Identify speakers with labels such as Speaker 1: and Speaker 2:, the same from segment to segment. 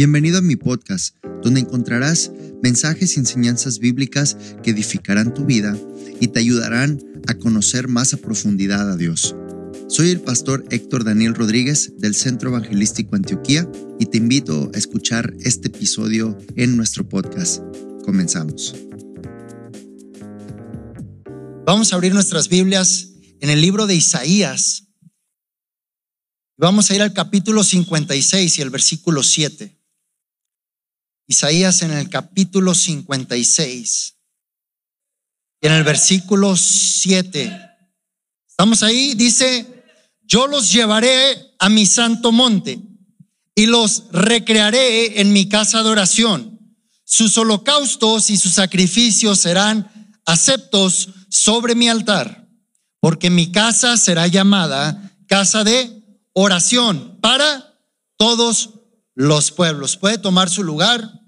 Speaker 1: Bienvenido a mi podcast, donde encontrarás mensajes y enseñanzas bíblicas que edificarán tu vida y te ayudarán a conocer más a profundidad a Dios. Soy el pastor Héctor Daniel Rodríguez del Centro Evangelístico Antioquía y te invito a escuchar este episodio en nuestro podcast. Comenzamos.
Speaker 2: Vamos a abrir nuestras Biblias en el libro de Isaías. Vamos a ir al capítulo 56 y el versículo 7. Isaías en el capítulo 56 y en el versículo 7. ¿Estamos ahí? Dice, yo los llevaré a mi santo monte y los recrearé en mi casa de oración. Sus holocaustos y sus sacrificios serán aceptos sobre mi altar, porque mi casa será llamada casa de oración para todos los pueblos. Puede tomar su lugar.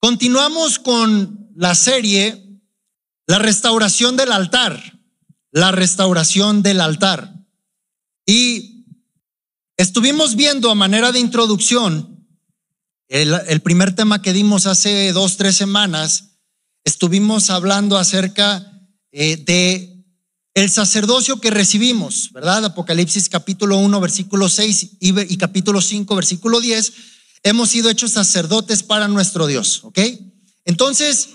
Speaker 2: Continuamos con la serie La restauración del altar, la restauración del altar. Y estuvimos viendo a manera de introducción el, primer tema que dimos hace dos, tres semanas, estuvimos hablando acerca eh, de el sacerdocio que recibimos, ¿verdad? Apocalipsis capítulo 1, versículo 6 y, y capítulo 5, versículo 10 hemos sido hechos sacerdotes para nuestro Dios, ¿ok? Entonces,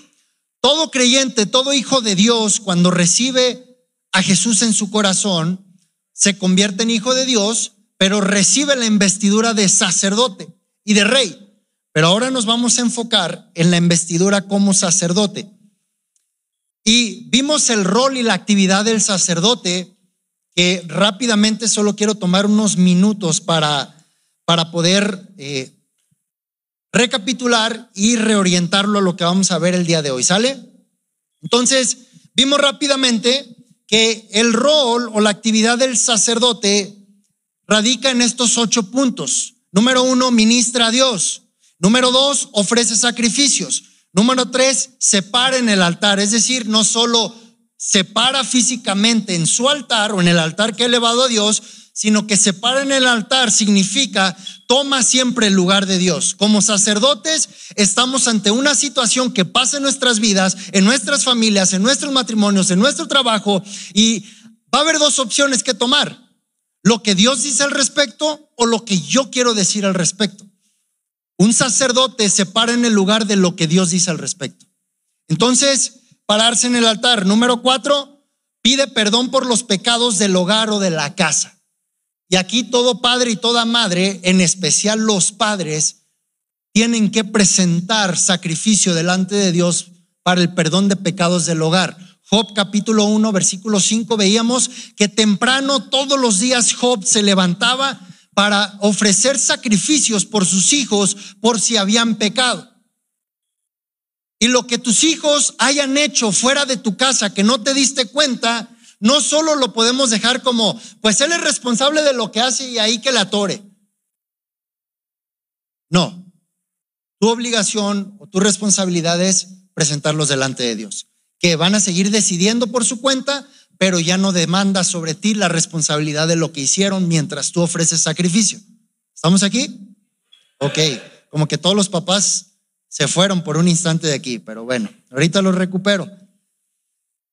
Speaker 2: todo creyente, todo hijo de Dios, cuando recibe a Jesús en su corazón, se convierte en hijo de Dios, pero recibe la investidura de sacerdote y de rey. Pero ahora nos vamos a enfocar en la investidura como sacerdote. Y vimos el rol y la actividad del sacerdote, que rápidamente solo quiero tomar unos minutos para, para poder eh, recapitular y reorientarlo a lo que vamos a ver el día de hoy. ¿Sale? Entonces, vimos rápidamente que el rol o la actividad del sacerdote radica en estos ocho puntos. Número uno, ministra a Dios. Número dos, ofrece sacrificios. Número tres, separa en el altar. Es decir, no solo separa físicamente en su altar o en el altar que ha elevado a Dios, sino que se para en el altar significa toma siempre el lugar de Dios. Como sacerdotes estamos ante una situación que pasa en nuestras vidas, en nuestras familias, en nuestros matrimonios, en nuestro trabajo y va a haber dos opciones que tomar. Lo que Dios dice al respecto o lo que yo quiero decir al respecto. Un sacerdote se para en el lugar de lo que Dios dice al respecto. Entonces, pararse en el altar. Número cuatro, pide perdón por los pecados del hogar o de la casa. Y aquí todo padre y toda madre, en especial los padres, tienen que presentar sacrificio delante de Dios para el perdón de pecados del hogar. Job capítulo 1, versículo 5, veíamos que temprano todos los días Job se levantaba para ofrecer sacrificios por sus hijos por si habían pecado. Y lo que tus hijos hayan hecho fuera de tu casa que no te diste cuenta, no solo lo podemos dejar como, pues él es responsable de lo que hace y ahí que la atore. No, tu obligación o tu responsabilidad es presentarlos delante de Dios, que van a seguir decidiendo por su cuenta, pero ya no demanda sobre ti la responsabilidad de lo que hicieron mientras tú ofreces sacrificio. ¿Estamos aquí? Ok, como que todos los papás se fueron por un instante de aquí, pero bueno, ahorita los recupero.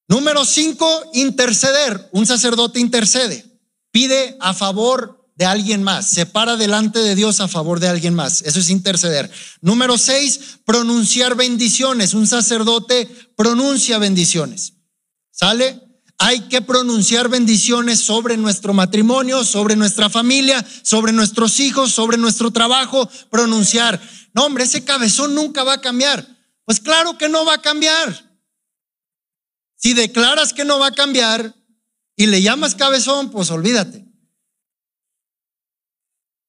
Speaker 2: Número cinco, interceder. Un sacerdote intercede. Pide a favor de alguien más. Se para delante de Dios a favor de alguien más. Eso es interceder. Número seis, pronunciar bendiciones. Un sacerdote pronuncia bendiciones. ¿Sale? Hay que pronunciar bendiciones sobre nuestro matrimonio, sobre nuestra familia, sobre nuestros hijos, sobre nuestro trabajo. Pronunciar. Hombre, ese cabezón nunca va a cambiar. Pues claro que no va a cambiar. Si declaras que no va a cambiar y le llamas cabezón, pues olvídate.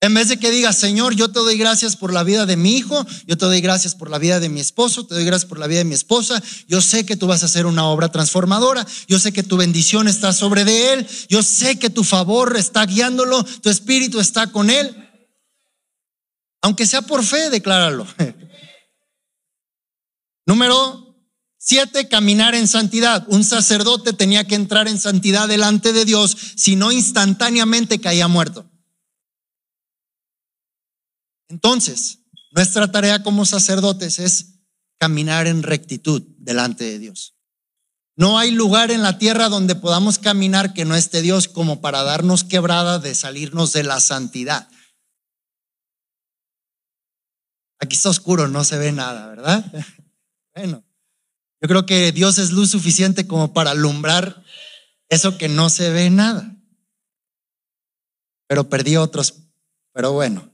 Speaker 2: En vez de que digas, Señor, yo te doy gracias por la vida de mi hijo, yo te doy gracias por la vida de mi esposo, te doy gracias por la vida de mi esposa, yo sé que tú vas a hacer una obra transformadora, yo sé que tu bendición está sobre de él, yo sé que tu favor está guiándolo, tu espíritu está con él. Aunque sea por fe, decláralo. Número Siete, caminar en santidad. Un sacerdote tenía que entrar en santidad delante de Dios, si no instantáneamente caía muerto. Entonces, nuestra tarea como sacerdotes es caminar en rectitud delante de Dios. No hay lugar en la tierra donde podamos caminar que no esté Dios como para darnos quebrada de salirnos de la santidad. Aquí está oscuro, no se ve nada, ¿verdad? Bueno, yo creo que Dios es luz suficiente como para alumbrar eso que no se ve nada. Pero perdí otros, pero bueno.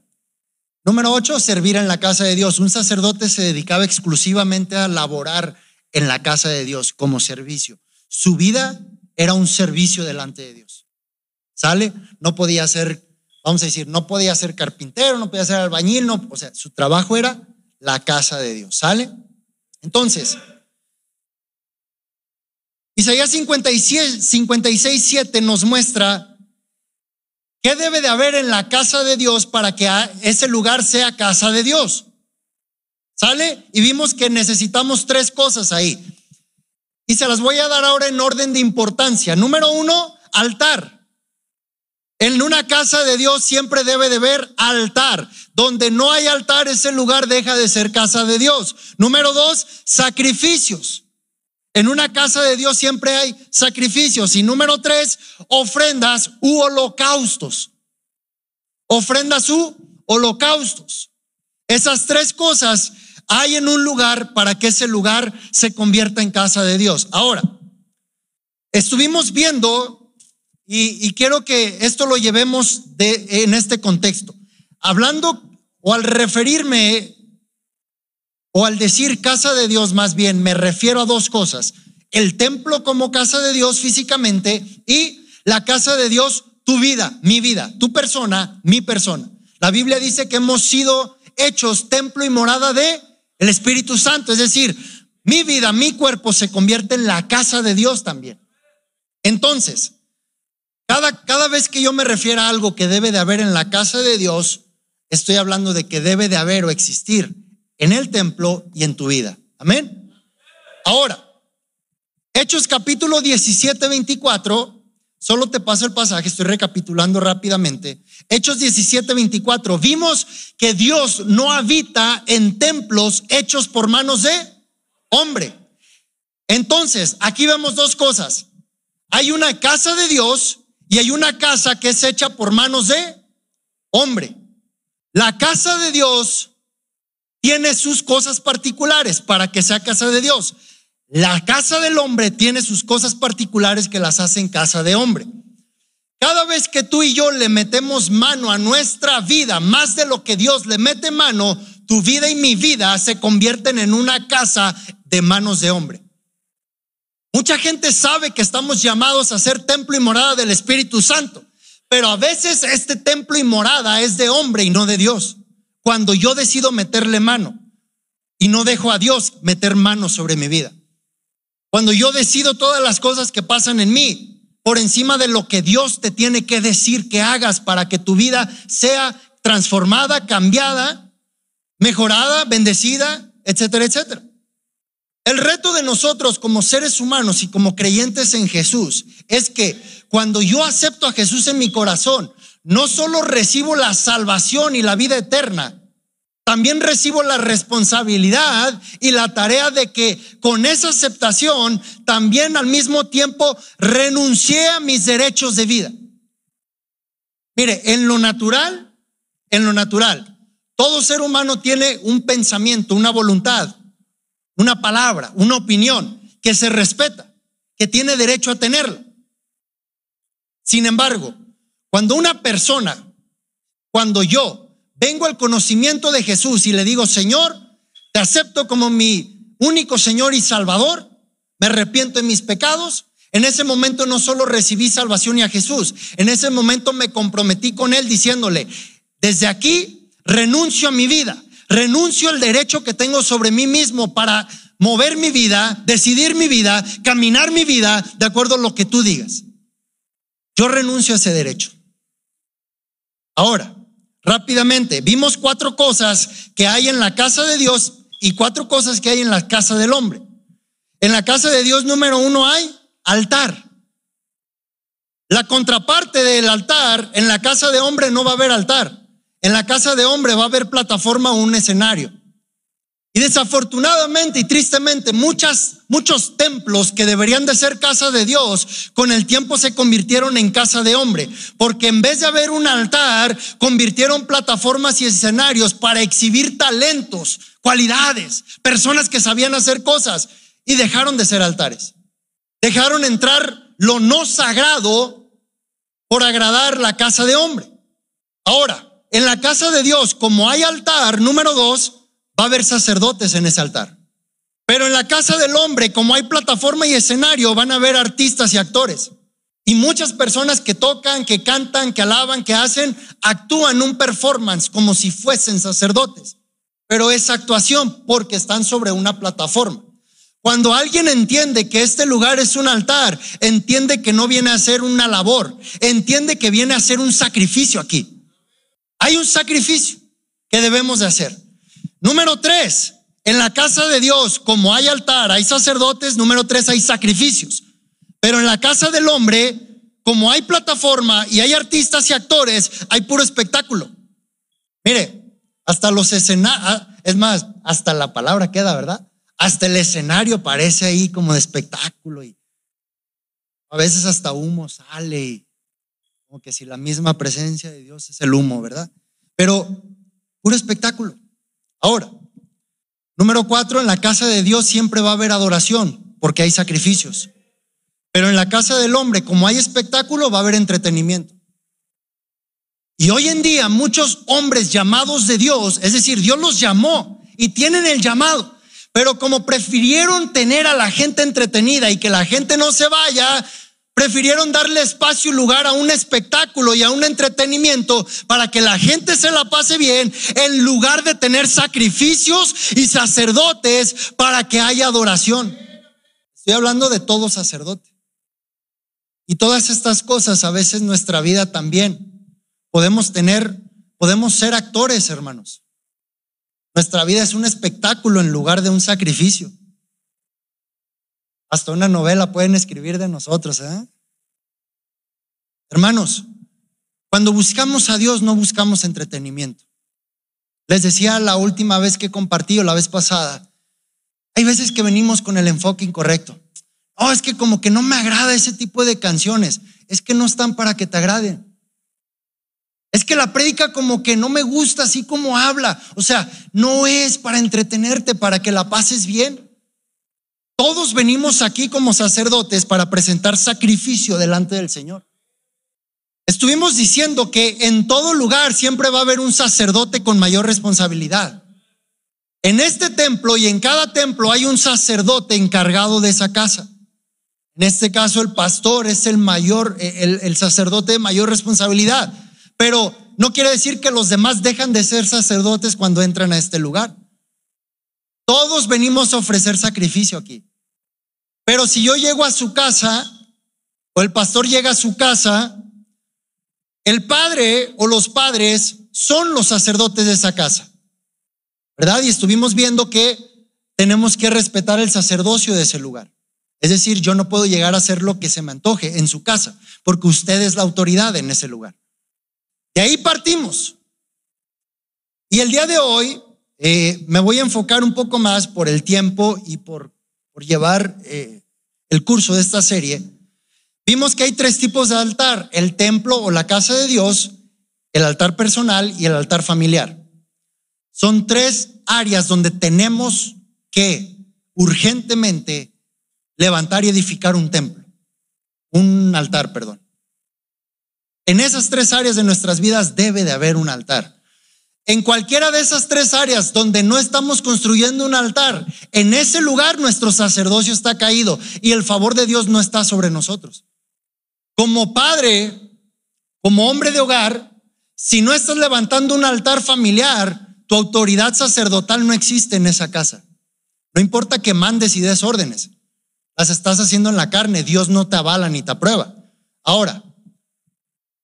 Speaker 2: Número ocho, servir en la casa de Dios. Un sacerdote se dedicaba exclusivamente a laborar en la casa de Dios como servicio. Su vida era un servicio delante de Dios. ¿Sale? No podía ser, vamos a decir, no podía ser carpintero, no podía ser albañil, no, o sea, su trabajo era la casa de Dios. ¿Sale? Entonces, Isaías 56, 56 7 nos muestra qué debe de haber en la casa de Dios para que ese lugar sea casa de Dios. ¿Sale? Y vimos que necesitamos tres cosas ahí. Y se las voy a dar ahora en orden de importancia. Número uno, altar. En una casa de Dios siempre debe de haber altar. Donde no hay altar, ese lugar deja de ser casa de Dios. Número dos, sacrificios. En una casa de Dios siempre hay sacrificios. Y número tres, ofrendas u holocaustos. Ofrendas u holocaustos. Esas tres cosas hay en un lugar para que ese lugar se convierta en casa de Dios. Ahora, estuvimos viendo, y, quiero que esto lo llevemos de, en este contexto, hablando o al referirme o al decir casa de Dios más bien, me refiero a dos cosas. El templo como casa de Dios físicamente y la casa de Dios, tu vida, mi vida, tu persona, mi persona. La Biblia dice que hemos sido hechos templo y morada de el Espíritu Santo. Es decir, mi vida, mi cuerpo se convierte en la casa de Dios también. Entonces, cada, cada vez que yo me refiero a algo que debe de haber en la casa de Dios, estoy hablando de que debe de haber o existir en el templo y en tu vida. Amén. Ahora, Hechos capítulo 17, 24 Solo te paso el pasaje, estoy recapitulando rápidamente. Hechos 17, 24. Vimos que Dios no habita en templos hechos por manos de hombre. Entonces, aquí vemos dos cosas. Hay una casa de Dios y hay una casa que es hecha por manos de hombre. La casa de Dios tiene sus cosas particulares para que sea casa de Dios. La casa del hombre tiene sus cosas particulares que las hacen casa de hombre. Cada vez que tú y yo le metemos mano a nuestra vida, más de lo que Dios le mete mano, tu vida y mi vida se convierten en una casa de manos de hombre. Mucha gente sabe que estamos llamados a ser templo y morada del Espíritu Santo, pero a veces este templo y morada es de hombre y no de Dios. Cuando yo decido meterle mano y no dejo a Dios meter mano sobre mi vida. Cuando yo decido todas las cosas que pasan en mí por encima de lo que Dios te tiene que decir que hagas para que tu vida sea transformada, cambiada, mejorada, bendecida, etcétera, etcétera. El reto de nosotros como seres humanos y como creyentes en Jesús es que cuando yo acepto a Jesús en mi corazón, no solo recibo la salvación y la vida eterna, también recibo la responsabilidad y la tarea de que con esa aceptación también al mismo tiempo renuncié a mis derechos de vida. Mire, en lo natural, en lo natural, todo ser humano tiene un pensamiento, una voluntad, una palabra, una opinión que se respeta, que tiene derecho a tenerla. Sin embargo, cuando una persona, cuando yo vengo al conocimiento de Jesús y le digo, Señor, te acepto como mi único Señor y Salvador, me arrepiento de mis pecados, en ese momento no solo recibí salvación y a Jesús, en ese momento me comprometí con Él diciéndole, desde aquí renuncio a mi vida, renuncio al derecho que tengo sobre mí mismo para mover mi vida, decidir mi vida, caminar mi vida de acuerdo a lo que tú digas. Yo renuncio a ese derecho. Ahora, rápidamente, vimos cuatro cosas que hay en la casa de Dios y cuatro cosas que hay en la casa del hombre. En la casa de Dios número uno hay altar. La contraparte del altar, en la casa de hombre no va a haber altar. En la casa de hombre va a haber plataforma o un escenario. Y desafortunadamente y tristemente muchas, muchos templos que deberían de ser casa de Dios con el tiempo se convirtieron en casa de hombre, porque en vez de haber un altar, convirtieron plataformas y escenarios para exhibir talentos, cualidades, personas que sabían hacer cosas y dejaron de ser altares. Dejaron entrar lo no sagrado por agradar la casa de hombre. Ahora, en la casa de Dios, como hay altar, número dos, va a haber sacerdotes en ese altar. Pero en la casa del hombre, como hay plataforma y escenario, van a haber artistas y actores. Y muchas personas que tocan, que cantan, que alaban, que hacen, actúan un performance como si fuesen sacerdotes. Pero es actuación porque están sobre una plataforma. Cuando alguien entiende que este lugar es un altar, entiende que no viene a ser una labor, entiende que viene a ser un sacrificio aquí. Hay un sacrificio que debemos de hacer. Número tres, en la casa de Dios, como hay altar, hay sacerdotes, número tres, hay sacrificios. Pero en la casa del hombre, como hay plataforma y hay artistas y actores, hay puro espectáculo. Mire, hasta los escenarios, ah, es más, hasta la palabra queda, ¿verdad? Hasta el escenario parece ahí como de espectáculo y a veces hasta humo sale y que si la misma presencia de Dios es el humo, ¿verdad? Pero puro espectáculo. Ahora, número cuatro, en la casa de Dios siempre va a haber adoración porque hay sacrificios. Pero en la casa del hombre, como hay espectáculo, va a haber entretenimiento. Y hoy en día muchos hombres llamados de Dios, es decir, Dios los llamó y tienen el llamado, pero como prefirieron tener a la gente entretenida y que la gente no se vaya, Prefirieron darle espacio y lugar a un espectáculo y a un entretenimiento para que la gente se la pase bien en lugar de tener sacrificios y sacerdotes para que haya adoración. Estoy hablando de todo sacerdote. Y todas estas cosas a veces nuestra vida también podemos tener, podemos ser actores, hermanos. Nuestra vida es un espectáculo en lugar de un sacrificio. Hasta una novela pueden escribir de nosotros. ¿eh? Hermanos, cuando buscamos a Dios no buscamos entretenimiento. Les decía la última vez que compartí o la vez pasada, hay veces que venimos con el enfoque incorrecto. Oh, es que como que no me agrada ese tipo de canciones. Es que no están para que te agraden. Es que la prédica como que no me gusta así como habla. O sea, no es para entretenerte, para que la pases bien. Todos venimos aquí como sacerdotes para presentar sacrificio delante del Señor. Estuvimos diciendo que en todo lugar siempre va a haber un sacerdote con mayor responsabilidad. En este templo y en cada templo hay un sacerdote encargado de esa casa. En este caso el pastor es el mayor, el, el sacerdote de mayor responsabilidad. Pero no quiere decir que los demás dejan de ser sacerdotes cuando entran a este lugar. Todos venimos a ofrecer sacrificio aquí. Pero si yo llego a su casa, o el pastor llega a su casa, el padre o los padres son los sacerdotes de esa casa. ¿Verdad? Y estuvimos viendo que tenemos que respetar el sacerdocio de ese lugar. Es decir, yo no puedo llegar a hacer lo que se me antoje en su casa, porque usted es la autoridad en ese lugar. De ahí partimos. Y el día de hoy eh, me voy a enfocar un poco más por el tiempo y por, por llevar eh, el curso de esta serie. Vimos que hay tres tipos de altar, el templo o la casa de Dios, el altar personal y el altar familiar. Son tres áreas donde tenemos que urgentemente levantar y edificar un templo, un altar, perdón. En esas tres áreas de nuestras vidas debe de haber un altar. En cualquiera de esas tres áreas donde no estamos construyendo un altar, en ese lugar nuestro sacerdocio está caído y el favor de Dios no está sobre nosotros. Como padre, como hombre de hogar, si no estás levantando un altar familiar, tu autoridad sacerdotal no existe en esa casa. No importa que mandes y des órdenes, las estás haciendo en la carne, Dios no te avala ni te aprueba. Ahora,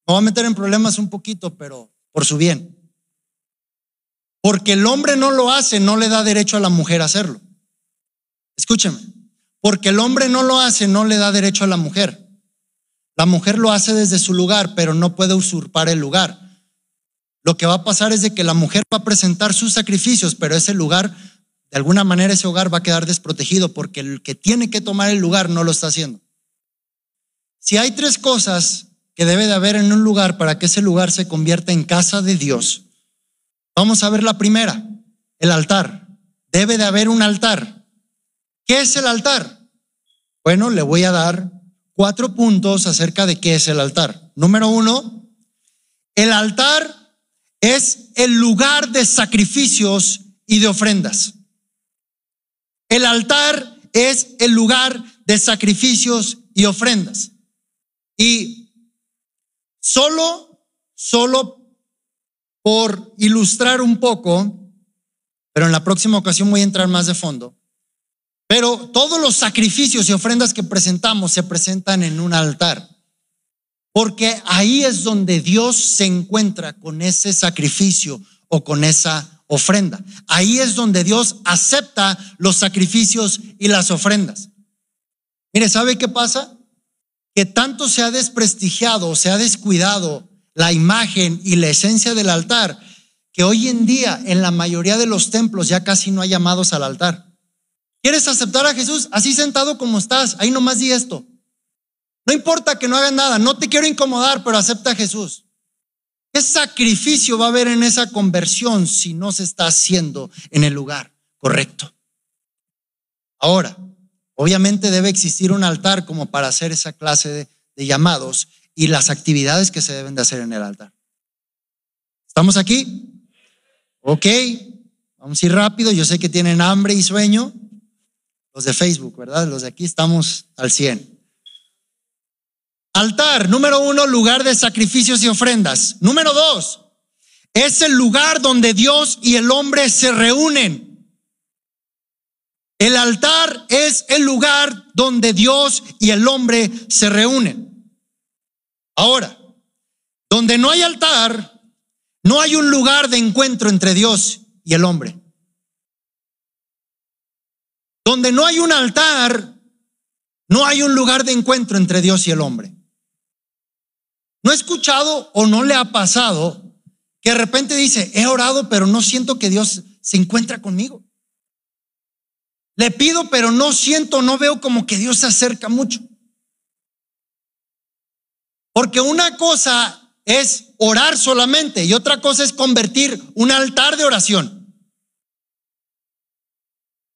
Speaker 2: me voy a meter en problemas un poquito, pero por su bien. Porque el hombre no lo hace, no le da derecho a la mujer a hacerlo. Escúcheme, porque el hombre no lo hace, no le da derecho a la mujer. La mujer lo hace desde su lugar, pero no puede usurpar el lugar. lo que va a pasar es de que la mujer va a presentar sus sacrificios, pero ese lugar, de alguna manera ese hogar va a quedar desprotegido porque el que tiene que tomar el lugar no lo está haciendo. Si hay tres cosas que debe de haber en un lugar para que ese lugar se convierta en casa de Dios, vamos a ver la primera, el altar. Debe de haber un altar. ¿Qué es el altar? Bueno, le voy a dar cuatro puntos acerca de qué es el altar. Número uno, el altar es el lugar de sacrificios y de ofrendas. El altar es el lugar de sacrificios y ofrendas. Y solo, solo por ilustrar un poco, pero en la próxima ocasión voy a entrar más de fondo. Pero todos los sacrificios y ofrendas que presentamos se presentan en un altar. Porque ahí es donde Dios se encuentra con ese sacrificio o con esa ofrenda. Ahí es donde Dios acepta los sacrificios y las ofrendas. Mire, ¿sabe qué pasa? Que tanto se ha desprestigiado, se ha descuidado la imagen y la esencia del altar, que hoy en día en la mayoría de los templos ya casi no hay llamados al altar. ¿Quieres aceptar a Jesús así sentado como estás? Ahí nomás di esto. No importa que no hagan nada, no te quiero incomodar, pero acepta a Jesús. ¿Qué sacrificio va a haber en esa conversión si no se está haciendo en el lugar correcto? Ahora, obviamente debe existir un altar como para hacer esa clase de, de llamados y las actividades que se deben de hacer en el altar. ¿Estamos aquí? Ok, vamos a ir rápido. Yo sé que tienen hambre y sueño. Los de Facebook, ¿verdad? Los de aquí estamos al 100. Altar, número uno, lugar de sacrificios y ofrendas. Número dos, es el lugar donde Dios y el hombre se reúnen. El altar es el lugar donde Dios y el hombre se reúnen. Ahora, donde no hay altar, no hay un lugar de encuentro entre Dios y el hombre. Donde no hay un altar, no hay un lugar de encuentro entre Dios y el hombre. ¿No he escuchado o no le ha pasado que de repente dice, he orado, pero no siento que Dios se encuentra conmigo? Le pido, pero no siento, no veo como que Dios se acerca mucho. Porque una cosa es orar solamente y otra cosa es convertir un altar de oración.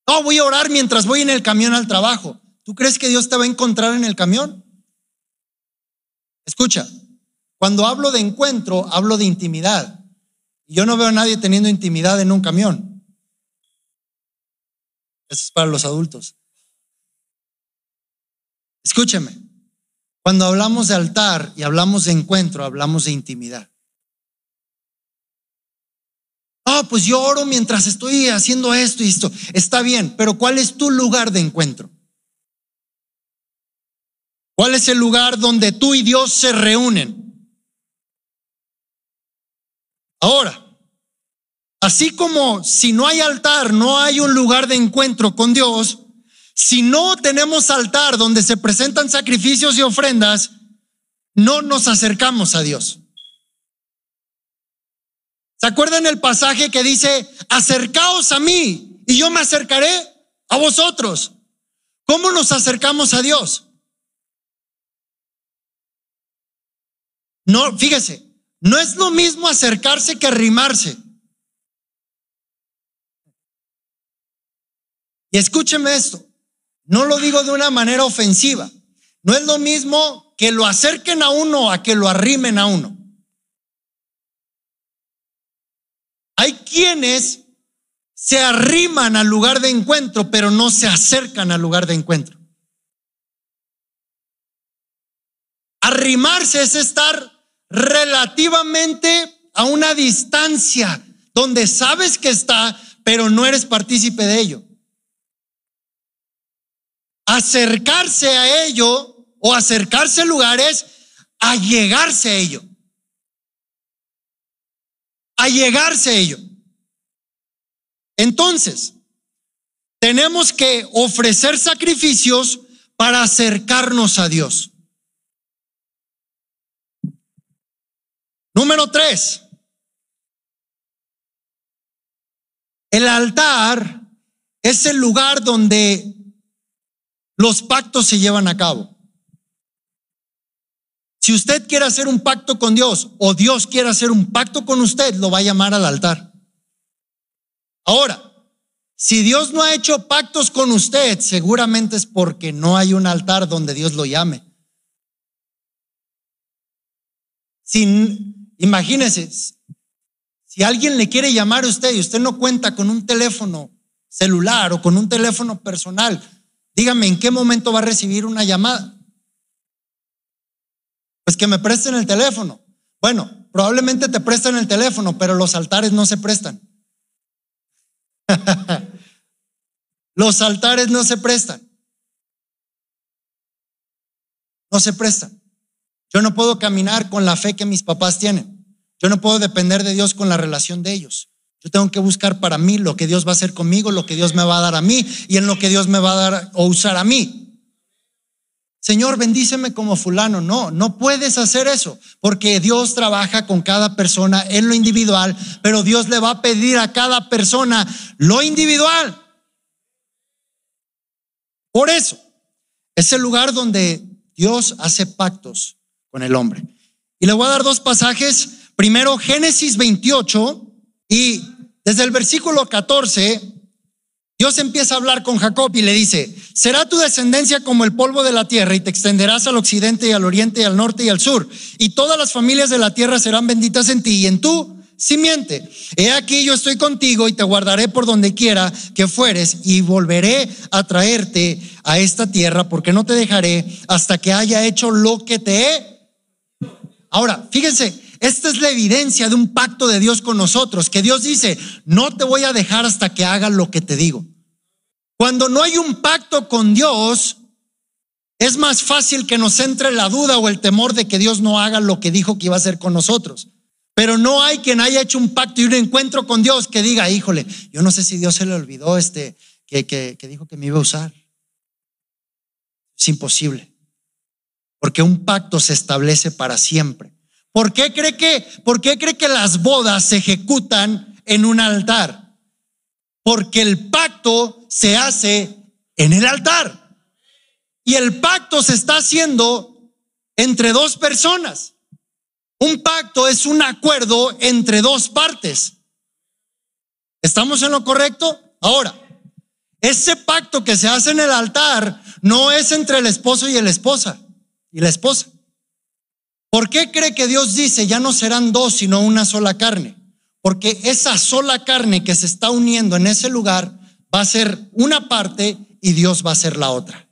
Speaker 2: No, voy a orar mientras voy en el camión al trabajo. ¿Tú crees que Dios te va a encontrar en el camión? Escucha, cuando hablo de encuentro, hablo de intimidad. Yo no veo a nadie teniendo intimidad en un camión. Eso es para los adultos. Escúcheme, cuando hablamos de altar y hablamos de encuentro, hablamos de intimidad. Ah, pues yo oro mientras estoy haciendo esto y esto. Está bien, pero ¿cuál es tu lugar de encuentro? ¿Cuál es el lugar donde tú y Dios se reúnen? Ahora, así como si no hay altar, no hay un lugar de encuentro con Dios, si no tenemos altar donde se presentan sacrificios y ofrendas, no nos acercamos a Dios. ¿Se acuerdan el pasaje que dice, acercaos a mí y yo me acercaré a vosotros? ¿Cómo nos acercamos a Dios? No, fíjese, no es lo mismo acercarse que arrimarse. Y escúcheme esto, no lo digo de una manera ofensiva. No es lo mismo que lo acerquen a uno a que lo arrimen a uno. Hay quienes se arriman al lugar de encuentro, pero no se acercan al lugar de encuentro. Arrimarse es estar relativamente a una distancia donde sabes que está, pero no eres partícipe de ello. Acercarse a ello o acercarse a lugares, a llegarse a ello. A llegarse a ello. Entonces, tenemos que ofrecer sacrificios para acercarnos a Dios. Número tres, El altar es el lugar donde los pactos se llevan a cabo. Si usted quiere hacer un pacto con Dios o Dios quiere hacer un pacto con usted, lo va a llamar al altar. Ahora, si Dios no ha hecho pactos con usted, seguramente es porque no hay un altar donde Dios lo llame. Sin, imagínese, si alguien le quiere llamar a usted y usted no cuenta con un teléfono celular o con un teléfono personal, dígame en qué momento va a recibir una llamada. Pues que me presten el teléfono. Bueno, probablemente te prestan el teléfono, pero los altares no se prestan. Los altares no se prestan. No se prestan. Yo no puedo caminar con la fe que mis papás tienen. Yo no puedo depender de Dios con la relación de ellos. Yo tengo que buscar para mí lo que Dios va a hacer conmigo, lo que Dios me va a dar a mí y en lo que Dios me va a dar o usar a mí. Señor, bendíceme como fulano. No, no puedes hacer eso, porque Dios trabaja con cada persona en lo individual, pero Dios le va a pedir a cada persona lo individual. Por eso, es el lugar donde Dios hace pactos con el hombre. Y le voy a dar dos pasajes. Primero, Génesis 28 y desde el versículo 14 Dios empieza a hablar con Jacob y le dice, será tu descendencia como el polvo de la tierra y te extenderás al occidente y al oriente y al norte y al sur. Y todas las familias de la tierra serán benditas en ti y en tu simiente. He aquí yo estoy contigo y te guardaré por donde quiera que fueres y volveré a traerte a esta tierra porque no te dejaré hasta que haya hecho lo que te he. Ahora, fíjense, esta es la evidencia de un pacto de Dios con nosotros, que Dios dice, no te voy a dejar hasta que haga lo que te digo. Cuando no hay un pacto con Dios, es más fácil que nos entre la duda o el temor de que Dios no haga lo que dijo que iba a hacer con nosotros. Pero no hay quien haya hecho un pacto y un encuentro con Dios que diga, híjole, yo no sé si Dios se le olvidó este que, que, que dijo que me iba a usar. Es imposible. Porque un pacto se establece para siempre. ¿Por qué cree que, por qué cree que las bodas se ejecutan en un altar? Porque el pacto se hace en el altar. Y el pacto se está haciendo entre dos personas. Un pacto es un acuerdo entre dos partes. ¿Estamos en lo correcto? Ahora, ese pacto que se hace en el altar no es entre el esposo y la esposa y la esposa. ¿Por qué cree que Dios dice ya no serán dos, sino una sola carne? Porque esa sola carne que se está uniendo en ese lugar va a ser una parte y Dios va a ser la otra.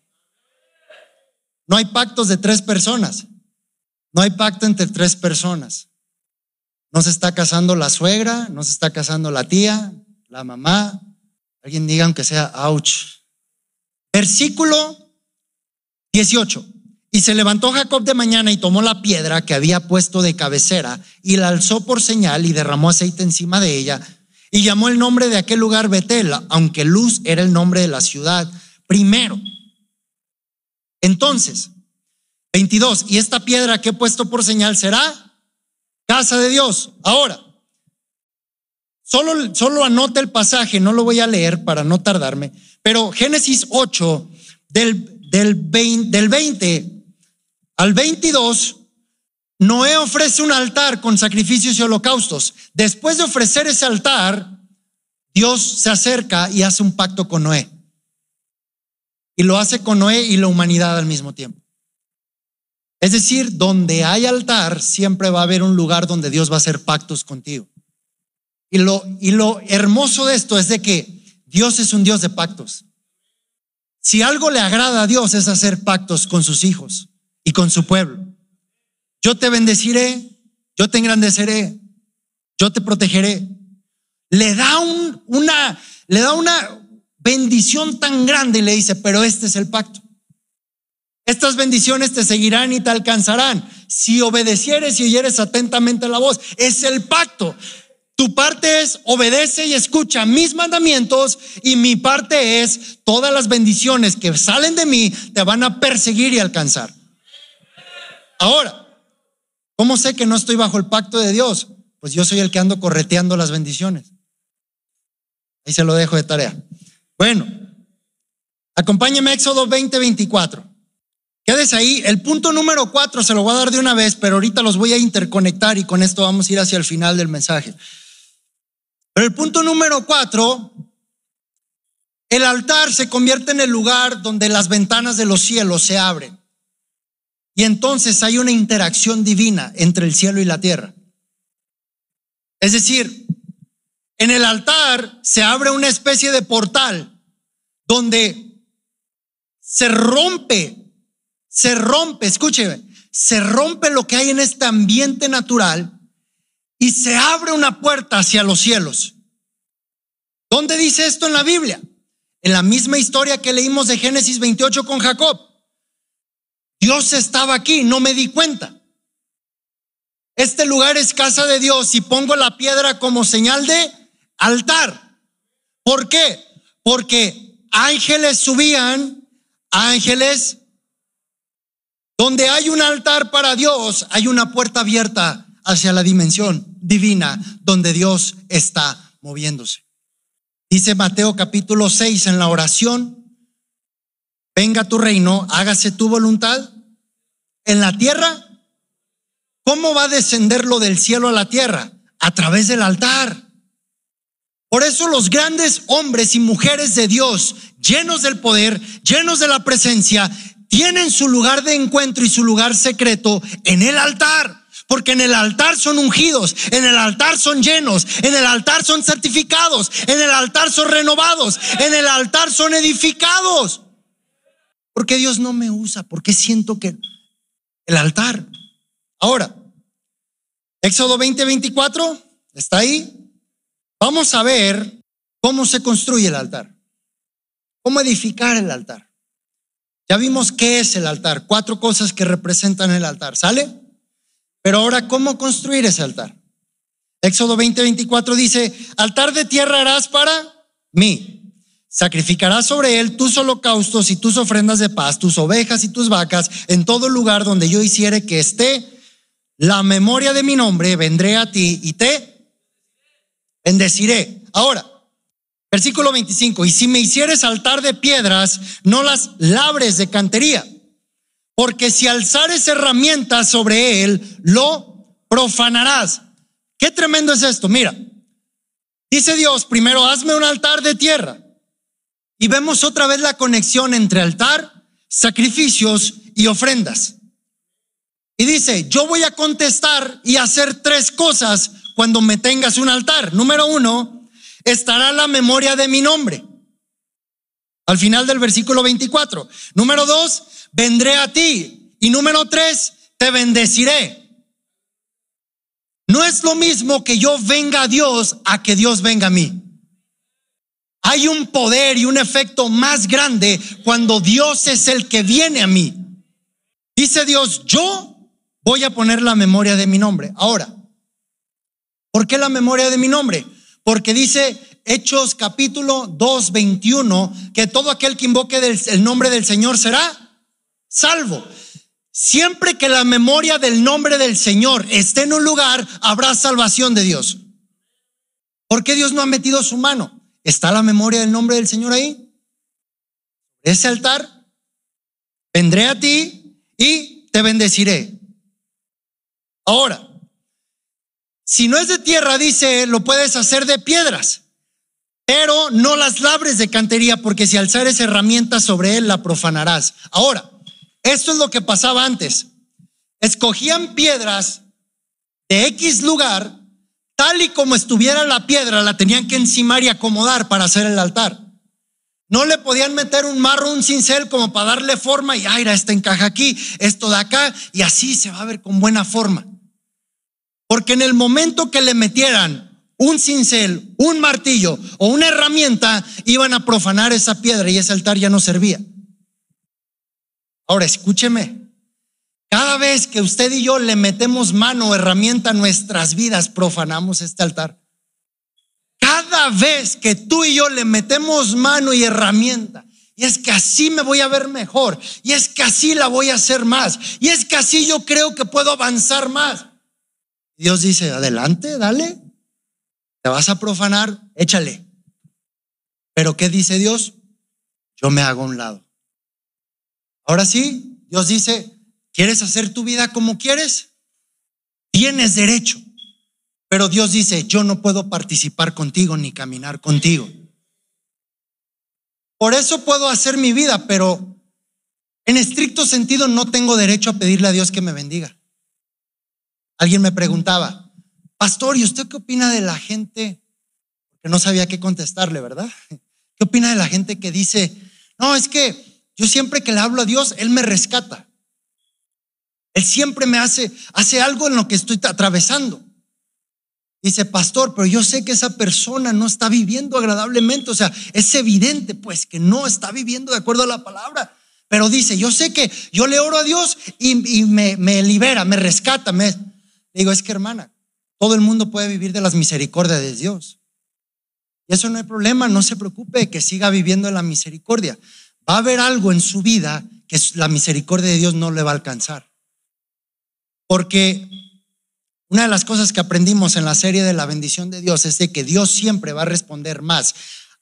Speaker 2: No hay pactos de tres personas. No hay pacto entre tres personas. No se está casando la suegra, no se está casando la tía, la mamá. Alguien diga aunque sea, ouch. Versículo 18. Y se levantó Jacob de mañana y tomó la piedra que había puesto de cabecera y la alzó por señal y derramó aceite encima de ella y llamó el nombre de aquel lugar Betel, aunque Luz era el nombre de la ciudad primero. Entonces, 22, y esta piedra que he puesto por señal será casa de Dios. Ahora, solo, solo anota el pasaje, no lo voy a leer para no tardarme, pero Génesis 8, del, del 20, del 20 al 22, Noé ofrece un altar con sacrificios y holocaustos. Después de ofrecer ese altar, Dios se acerca y hace un pacto con Noé. Y lo hace con Noé y la humanidad al mismo tiempo. Es decir, donde hay altar, siempre va a haber un lugar donde Dios va a hacer pactos contigo. Y lo, y lo hermoso de esto es de que Dios es un Dios de pactos. Si algo le agrada a Dios es hacer pactos con sus hijos y con su pueblo. Yo te bendeciré, yo te engrandeceré, yo te protegeré. Le da una bendición tan grande y le dice, pero este es el pacto. Estas bendiciones te seguirán y te alcanzarán si obedecieres y oyeres atentamente la voz. Es el pacto. Tu parte es obedece y escucha mis mandamientos y mi parte es todas las bendiciones que salen de mí te van a perseguir y alcanzar. Ahora, ¿cómo sé que no estoy bajo el pacto de Dios? Pues yo soy el que ando correteando las bendiciones. Ahí se lo dejo de tarea. Bueno, acompáñeme a Éxodo 20, 24. Quédese ahí. El punto número cuatro se lo voy a dar de una vez, pero ahorita los voy a interconectar y con esto vamos a ir hacia el final del mensaje. Pero el punto número cuatro, el altar se convierte en el lugar donde las ventanas de los cielos se abren. Y entonces hay una interacción divina entre el cielo y la tierra. Es decir, en el altar se abre una especie de portal donde se rompe, se rompe, escúcheme, se rompe lo que hay en este ambiente natural y se abre una puerta hacia los cielos. ¿Dónde dice esto en la Biblia? En la misma historia que leímos de Génesis 28 con Jacob. Dios estaba aquí, no me di cuenta. Este lugar es casa de Dios y pongo la piedra como señal de altar. ¿Por qué? Porque ángeles subían, ángeles, donde hay un altar para Dios, hay una puerta abierta hacia la dimensión divina donde Dios está moviéndose. Dice Mateo capítulo 6 en la oración, venga tu reino, hágase tu voluntad en la tierra ¿Cómo va a descender lo del cielo a la tierra? A través del altar. Por eso los grandes hombres y mujeres de Dios, llenos del poder, llenos de la presencia, tienen su lugar de encuentro y su lugar secreto en el altar. Porque en el altar son ungidos, en el altar son llenos, en el altar son certificados, en el altar son renovados, en el altar son edificados. Porque Dios no me usa, porque siento que el altar Ahora, Éxodo 20, 24, ¿está ahí? Vamos a ver cómo se construye el altar, cómo edificar el altar. Ya vimos qué es el altar, cuatro cosas que representan el altar, ¿sale? Pero ahora, ¿cómo construir ese altar? Éxodo 20, 24 dice, altar de tierra harás para mí. Sacrificarás sobre él tus holocaustos y tus ofrendas de paz, tus ovejas y tus vacas, en todo lugar donde yo hiciere que esté la memoria de mi nombre, vendré a ti y te bendeciré. Ahora, versículo 25, y si me hicieres altar de piedras, no las labres de cantería, porque si alzares herramientas sobre él, lo profanarás. Qué tremendo es esto, mira. Dice Dios, primero hazme un altar de tierra. Y vemos otra vez la conexión entre altar, sacrificios y ofrendas. Y dice, yo voy a contestar y hacer tres cosas cuando me tengas un altar. Número uno, estará la memoria de mi nombre. Al final del versículo 24. Número dos, vendré a ti. Y número tres, te bendeciré. No es lo mismo que yo venga a Dios a que Dios venga a mí. Hay un poder y un efecto más grande cuando Dios es el que viene a mí. Dice Dios, yo voy a poner la memoria de mi nombre. Ahora, ¿por qué la memoria de mi nombre? Porque dice Hechos capítulo 2, 21, que todo aquel que invoque el nombre del Señor será salvo. Siempre que la memoria del nombre del Señor esté en un lugar, habrá salvación de Dios. ¿Por qué Dios no ha metido su mano? ¿Está la memoria del nombre del Señor ahí? Ese altar, vendré a ti y te bendeciré. Ahora, si no es de tierra, dice, lo puedes hacer de piedras, pero no las labres de cantería, porque si alzares herramientas sobre él, la profanarás. Ahora, esto es lo que pasaba antes. Escogían piedras de X lugar, tal y como estuviera la piedra, la tenían que encimar y acomodar para hacer el altar. No le podían meter un marro, un cincel como para darle forma y, ay, esta encaja aquí, esto de acá, y así se va a ver con buena forma. Porque en el momento que le metieran un cincel, un martillo o una herramienta, iban a profanar esa piedra y ese altar ya no servía. Ahora escúcheme, cada vez que usted y yo le metemos mano o herramienta a nuestras vidas, profanamos este altar. Cada vez que tú y yo le metemos mano y herramienta, y es que así me voy a ver mejor, y es que así la voy a hacer más, y es que así yo creo que puedo avanzar más. Dios dice, adelante, dale. Te vas a profanar, échale. Pero ¿qué dice Dios? Yo me hago a un lado. Ahora sí, Dios dice, ¿quieres hacer tu vida como quieres? Tienes derecho. Pero Dios dice, yo no puedo participar contigo ni caminar contigo. Por eso puedo hacer mi vida, pero en estricto sentido no tengo derecho a pedirle a Dios que me bendiga. Alguien me preguntaba, pastor, ¿y usted qué opina de la gente? Que no sabía qué contestarle, ¿verdad? ¿Qué opina de la gente que dice, no, es que yo siempre que le hablo a Dios, Él me rescata. Él siempre me hace, hace algo en lo que estoy atravesando. Dice, pastor, pero yo sé que esa persona no está viviendo agradablemente. O sea, es evidente pues que no está viviendo de acuerdo a la palabra. Pero dice, yo sé que yo le oro a Dios y, me, libera, me rescata. Me... Digo, es que hermana, todo el mundo puede vivir de las misericordias de Dios. Y eso no hay problema, no se preocupe que siga viviendo en la misericordia. Va a haber algo en su vida que la misericordia de Dios no le va a alcanzar. Porque una de las cosas que aprendimos en la serie de la bendición de Dios es de que Dios siempre va a responder más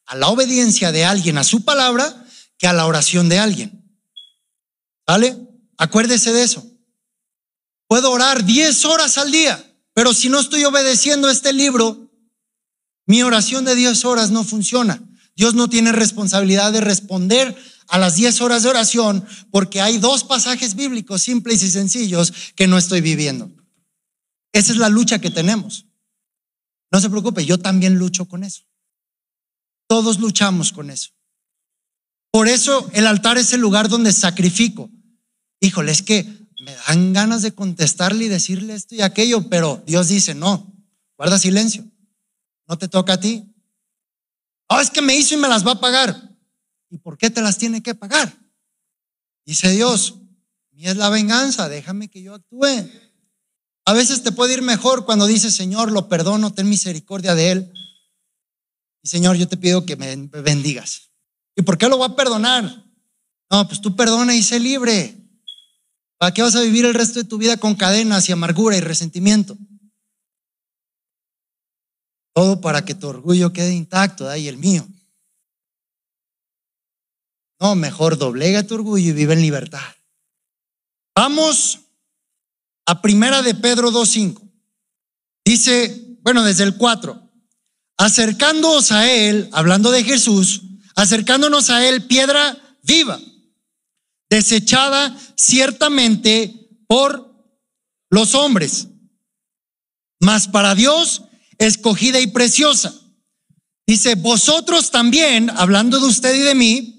Speaker 2: a la obediencia de alguien a su palabra que a la oración de alguien. ¿Vale? Acuérdese de eso. Puedo orar 10 horas al día, pero si no estoy obedeciendo este libro, mi oración de 10 horas no funciona. Dios no tiene responsabilidad de responder a las 10 horas de oración porque hay dos pasajes bíblicos simples y sencillos que no estoy viviendo. Esa es la lucha que tenemos. No se preocupe, yo también lucho con eso. Todos luchamos con eso. Por eso el altar es el lugar donde sacrifico. Híjole, es que me dan ganas de contestarle y decirle esto y aquello, pero Dios dice, no, guarda silencio, no te toca a ti. Oh, es que me hizo y me las va a pagar. ¿Y por qué te las tiene que pagar? Dice Dios, mi es la venganza, déjame que yo actúe. A veces te puede ir mejor cuando dices, Señor, lo perdono, ten misericordia de él. Y Señor, yo te pido que me bendigas. ¿Y por qué lo voy a perdonar? No, pues tú perdona y sé libre. ¿Para qué vas a vivir el resto de tu vida con cadenas y amargura y resentimiento? Todo para que tu orgullo quede intacto, y el mío. No, mejor doblega tu orgullo y vive en libertad. Vamos a Primera de Pedro 2.5. Dice, bueno, desde el 4, acercándonos a Él, hablando de Jesús, acercándonos a Él, piedra viva, desechada ciertamente por los hombres, mas para Dios escogida y preciosa. Dice, vosotros también, hablando de usted y de mí,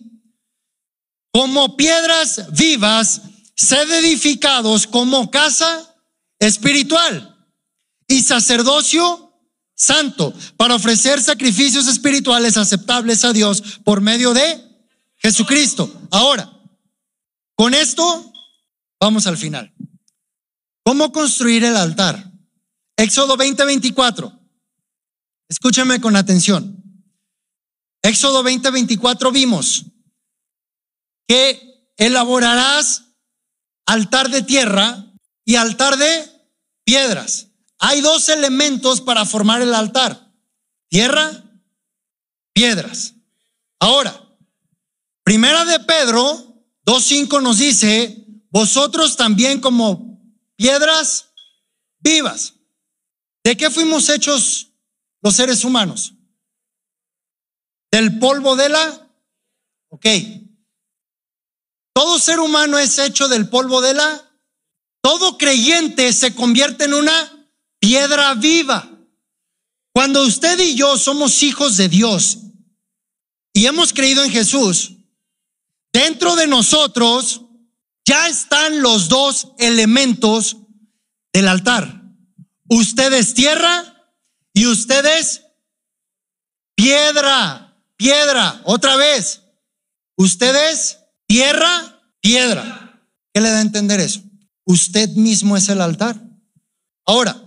Speaker 2: como piedras vivas, sed edificados como casa espiritual y sacerdocio santo para ofrecer sacrificios espirituales aceptables a Dios por medio de Jesucristo. Ahora, con esto vamos al final. ¿Cómo construir el altar? Éxodo 20:24. Escúchame con atención. Éxodo 20:24 vimos que elaborarás altar de tierra y altar de piedras. Hay dos elementos para formar el altar. Tierra, piedras. Ahora, primera de Pedro 2.5 nos dice, vosotros también como piedras vivas. ¿De qué fuimos hechos los seres humanos? Del polvo de la... Ok, todo ser humano es hecho del polvo de la... Todo creyente se convierte en una piedra viva. Cuando usted y yo somos hijos de Dios y hemos creído en Jesús, dentro de nosotros ya están los dos elementos del altar. Usted es tierra y usted es piedra, piedra, otra vez. Usted es Tierra, piedra. ¿Qué le da a entender eso? Usted mismo es el altar. Ahora,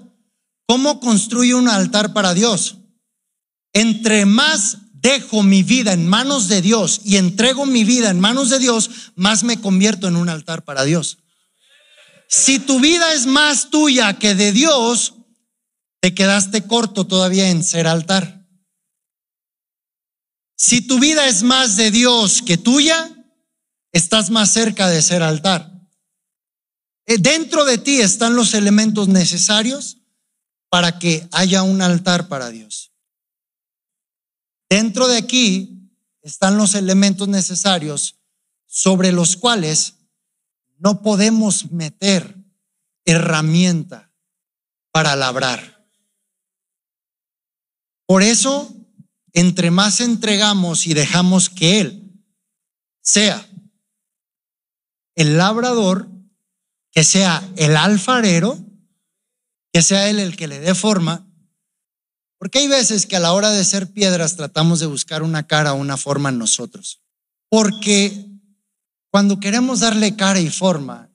Speaker 2: ¿cómo construye un altar para Dios? Entre más dejo mi vida en manos de Dios y entrego mi vida en manos de Dios, más me convierto en un altar para Dios. Si tu vida es más tuya que de Dios, te quedaste corto todavía en ser altar. Si tu vida es más de Dios que tuya, estás más cerca de ser altar. Eh, dentro de ti están los elementos necesarios para que haya un altar para Dios. Dentro de aquí están los elementos necesarios sobre los cuales no podemos meter herramienta para labrar. Por eso, entre más entregamos y dejamos que Él sea el labrador, que sea el alfarero, que sea Él el que le dé forma, porque hay veces que a la hora de ser piedras tratamos de buscar una cara o una forma en nosotros. Porque cuando queremos darle cara y forma,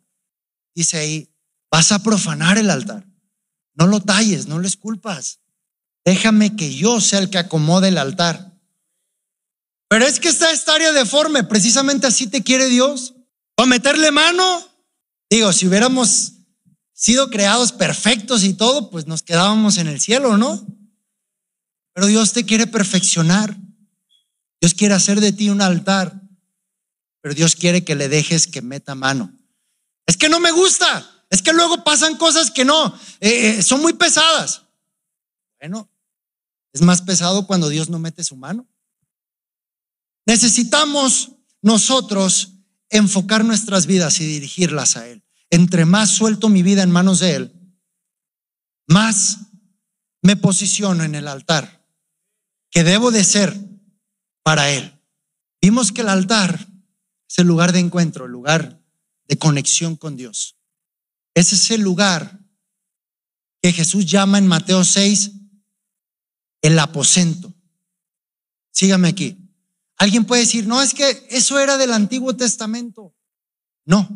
Speaker 2: dice ahí, vas a profanar el altar. No lo talles, no lo esculpas. Déjame que yo sea el que acomode el altar. Pero es que está esta área deforme, precisamente así te quiere Dios. ¿O meterle mano? Digo, si hubiéramos sido creados perfectos y todo, pues nos quedábamos en el cielo, ¿no? Pero Dios te quiere perfeccionar. Dios quiere hacer de ti un altar. Pero Dios quiere que le dejes que meta mano. Es que no me gusta. Es que luego pasan cosas que no, eh, eh, son muy pesadas. Bueno, es más pesado cuando Dios no mete su mano. Necesitamos nosotros enfocar nuestras vidas y dirigirlas a Él. Entre más suelto mi vida en manos de Él, más me posiciono en el altar que debo de ser para Él. Vimos que el altar es el lugar de encuentro, el lugar de conexión con Dios. Ese es el lugar que Jesús llama en Mateo 6 el aposento. Sígame aquí. Alguien puede decir, no, es que eso era del Antiguo Testamento. No.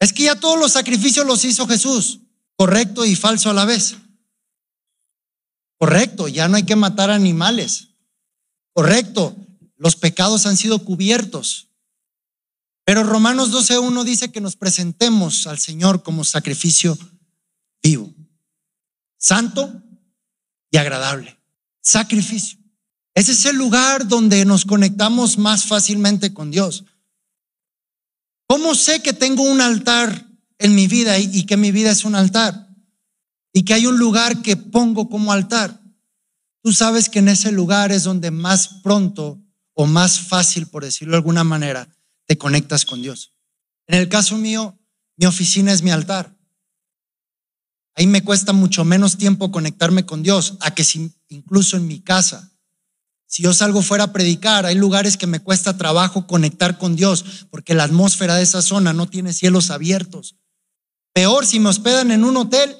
Speaker 2: Es que ya todos los sacrificios los hizo Jesús, correcto y falso a la vez. Correcto, ya no hay que matar animales. Correcto, los pecados han sido cubiertos. Pero Romanos 12.1 dice que nos presentemos al Señor como sacrificio vivo, santo y agradable. Sacrificio. Ese es el lugar donde nos conectamos más fácilmente con Dios. ¿Cómo sé que tengo un altar en mi vida y que mi vida es un altar? y que hay un lugar que pongo como altar, tú sabes que en ese lugar es donde más pronto o más fácil, por decirlo de alguna manera, te conectas con Dios. En el caso mío, mi oficina es mi altar. Ahí me cuesta mucho menos tiempo conectarme con Dios a que si, incluso en mi casa. Si yo salgo fuera a predicar, hay lugares que me cuesta trabajo conectar con Dios porque la atmósfera de esa zona no tiene cielos abiertos. Peor si me hospedan en un hotel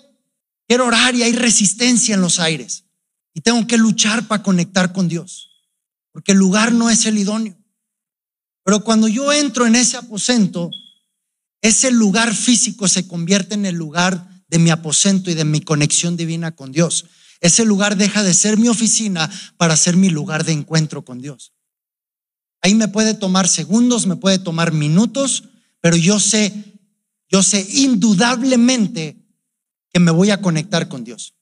Speaker 2: Quiero orar y hay resistencia en los aires. Y tengo que luchar para conectar con Dios. Porque el lugar no es el idóneo. Pero cuando yo entro en ese aposento, ese lugar físico se convierte en el lugar de mi aposento y de mi conexión divina con Dios. Ese lugar deja de ser mi oficina para ser mi lugar de encuentro con Dios. Ahí me puede tomar segundos, me puede tomar minutos, pero yo sé, yo sé indudablemente que me voy a conectar con Dios.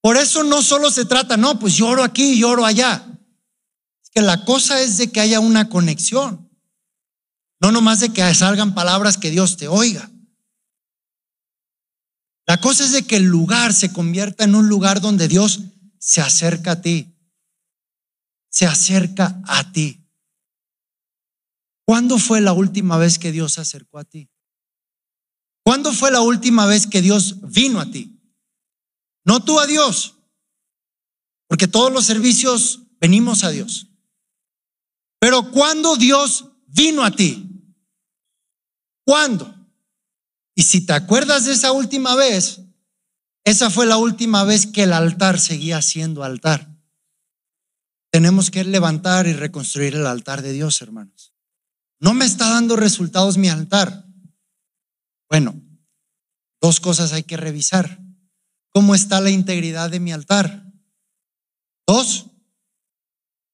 Speaker 2: Por eso no solo se trata, no, pues lloro aquí, lloro allá. Es que la cosa es de que haya una conexión. No nomás de que salgan palabras que Dios te oiga. La cosa es de que el lugar se convierta en un lugar donde Dios se acerca a ti. Se acerca a ti. ¿Cuándo fue la última vez que Dios se acercó a ti? ¿Cuándo fue la última vez que Dios vino a ti? No tú a Dios, porque todos los servicios venimos a Dios. Pero ¿cuándo Dios vino a ti? ¿Cuándo? Y si te acuerdas de esa última vez, esa fue la última vez que el altar seguía siendo altar. Tenemos que levantar y reconstruir el altar de Dios, hermanos. No me está dando resultados mi altar. Bueno, dos cosas hay que revisar. ¿Cómo está la integridad de mi altar? Dos,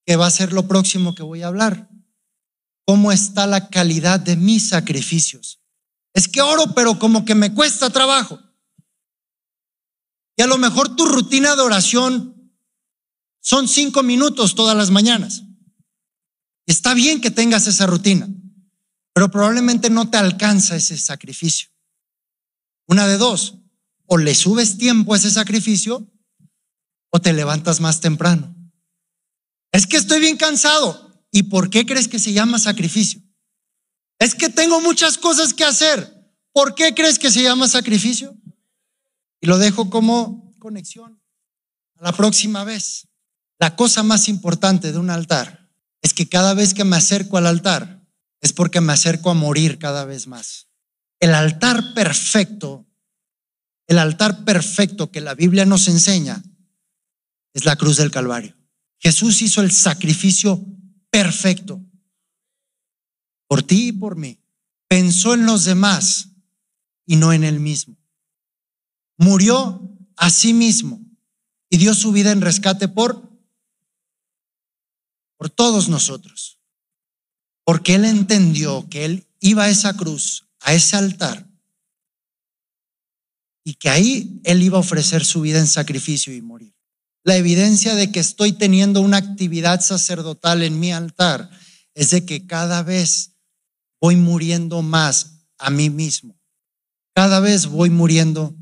Speaker 2: ¿qué va a ser lo próximo que voy a hablar? ¿Cómo está la calidad de mis sacrificios? Es que oro, pero como que me cuesta trabajo. Y a lo mejor tu rutina de oración son cinco minutos todas las mañanas. Está bien que tengas esa rutina, pero probablemente no te alcanza ese sacrificio. Una de dos, o le subes tiempo a ese sacrificio o te levantas más temprano. Es que estoy bien cansado. ¿Y por qué crees que se llama sacrificio? Es que tengo muchas cosas que hacer. ¿Por qué crees que se llama sacrificio? Y lo dejo como conexión a la próxima vez. La cosa más importante de un altar es que cada vez que me acerco al altar es porque me acerco a morir cada vez más. El altar perfecto, el altar perfecto que la Biblia nos enseña es la cruz del Calvario. Jesús hizo el sacrificio perfecto por ti y por mí. Pensó en los demás y no en él mismo. Murió a sí mismo y dio su vida en rescate por por todos nosotros. Porque él entendió que él iba a esa cruz, a ese altar, y que ahí él iba a ofrecer su vida en sacrificio y morir. La evidencia de que estoy teniendo una actividad sacerdotal en mi altar es de que cada vez voy muriendo más a mí mismo. Cada vez voy muriendo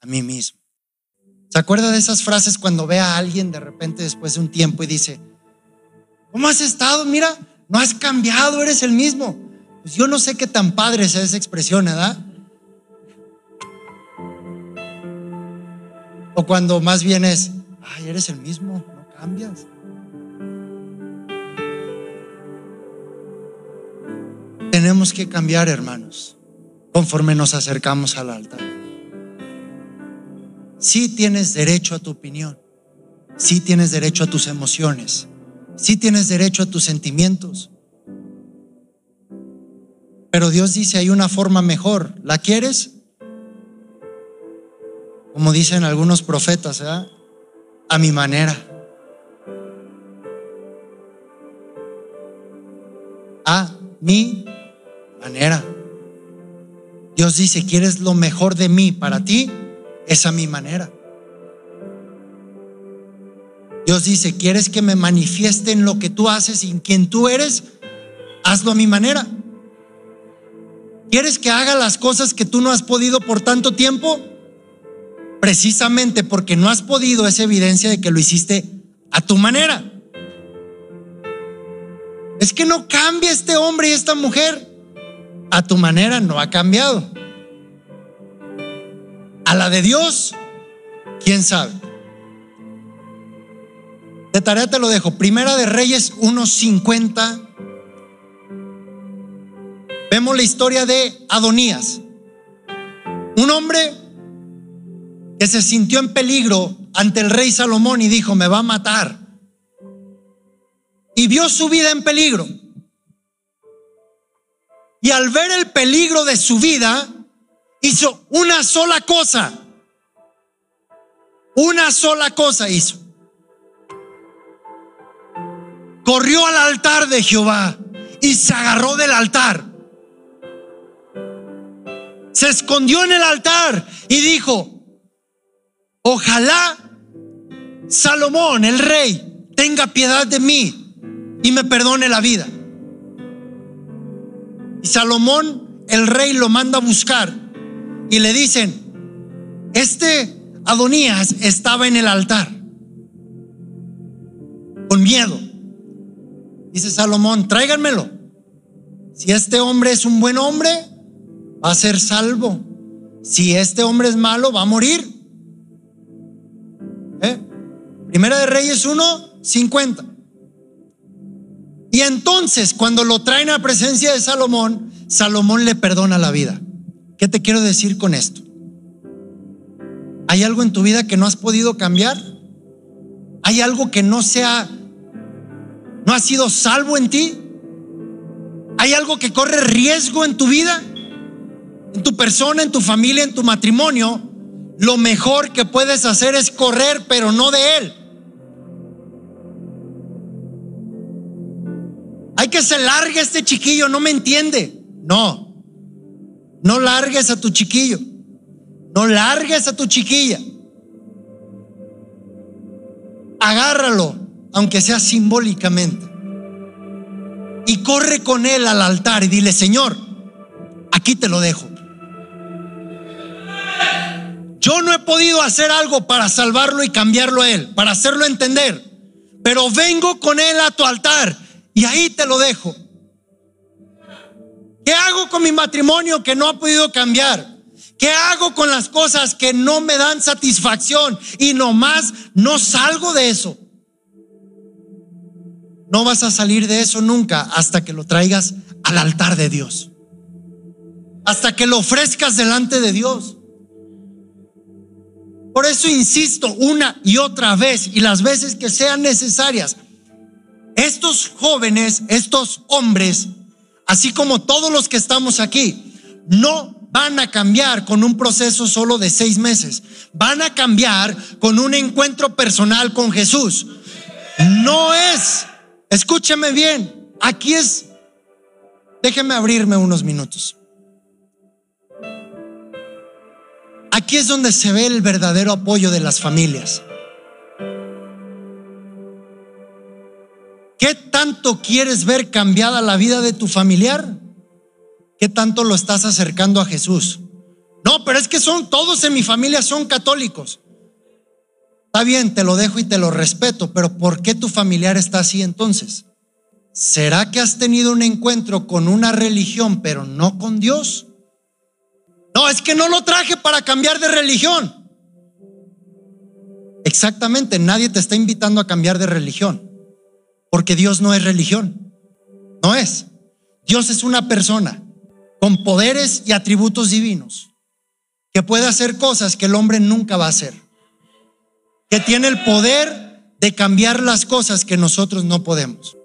Speaker 2: a mí mismo. ¿Se acuerda de esas frases cuando ve a alguien de repente después de un tiempo y dice, ¿cómo has estado? Mira, no has cambiado, eres el mismo. Pues yo no sé qué tan padre sea esa expresión, ¿verdad? O cuando más bien es, ay, eres el mismo, no cambias. Tenemos que cambiar, hermanos, conforme nos acercamos al altar. Sí tienes derecho a tu opinión, sí tienes derecho a tus emociones, sí tienes derecho a tus sentimientos. Pero Dios dice, hay una forma mejor. ¿La quieres? como dicen algunos profetas, a mi manera. A mi manera. Dios dice, ¿quieres lo mejor de mí para ti? Es a mi manera. Dios dice, ¿quieres que me manifieste en lo que tú haces y en quien tú eres? Hazlo a mi manera. ¿Quieres que haga las cosas que tú no has podido por tanto tiempo? precisamente porque no has podido es evidencia de que lo hiciste a tu manera. Es que no cambia este hombre y esta mujer. A tu manera no ha cambiado. A la de Dios, quién sabe. De tarea te lo dejo. Primera de Reyes 1.50. Vemos la historia de Adonías. Un hombre que se sintió en peligro ante el rey Salomón y dijo, me va a matar. Y vio su vida en peligro. Y al ver el peligro de su vida, hizo una sola cosa. Una sola cosa hizo. Corrió al altar de Jehová y se agarró del altar. Se escondió en el altar y dijo, Ojalá Salomón, el rey, tenga piedad de mí y me perdone la vida. Y Salomón, el rey, lo manda a buscar y le dicen, este Adonías estaba en el altar con miedo. Dice Salomón, tráiganmelo. Si este hombre es un buen hombre, va a ser salvo. Si este hombre es malo, va a morir. Primera de Reyes 1, 50. Y entonces, cuando lo traen a presencia de Salomón, Salomón le perdona la vida. ¿Qué te quiero decir con esto? ¿Hay algo en tu vida que no has podido cambiar? ¿Hay algo que no sea, no ha sido salvo en ti? ¿Hay algo que corre riesgo en tu vida? ¿En tu persona, en tu familia, en tu matrimonio? Lo mejor que puedes hacer es correr, pero no de él que se largue este chiquillo, no me entiende. No, no largues a tu chiquillo. No largues a tu chiquilla. Agárralo, aunque sea simbólicamente. corre con él al altar y dile, Señor, aquí te lo dejo. Yo no he podido hacer algo para salvarlo y cambiarlo a él, para hacerlo entender, pero vengo con él a tu altar y ahí te lo dejo. ¿Qué hago con mi matrimonio que no ha podido cambiar? ¿Qué hago con las cosas que no me dan satisfacción y nomás no salgo de eso? No vas a salir de eso nunca hasta que lo traigas al altar de Dios. Hasta que lo ofrezcas delante de Dios. Por eso insisto una y otra vez y las veces que sean necesarias. Estos jóvenes, estos hombres, así como todos los que estamos aquí, no van a cambiar con un proceso solo de seis meses. Van a cambiar con un encuentro personal con Jesús. No es, escúcheme bien, aquí es, déjeme abrirme unos minutos. Aquí es donde se ve el verdadero apoyo de las familias. Tanto quieres ver cambiada la vida de tu familiar? ¿Qué tanto lo estás acercando a Jesús? No, pero es que son todos en mi familia son católicos. Está bien, te lo dejo y te lo respeto, pero ¿por qué tu familiar está así entonces? ¿Será que has tenido un encuentro con una religión pero no con Dios? No, es que no lo traje para cambiar de religión. Exactamente, nadie te está invitando a cambiar de religión, porque Dios no es religión, no es. Dios es una persona con poderes y atributos divinos, que puede hacer cosas que el hombre nunca va a hacer, que tiene el poder de cambiar las cosas que nosotros no podemos.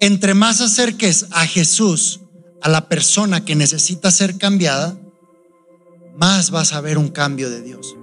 Speaker 2: Entre más acerques a Jesús, a la persona que necesita ser cambiada, más vas a ver un cambio de Dios.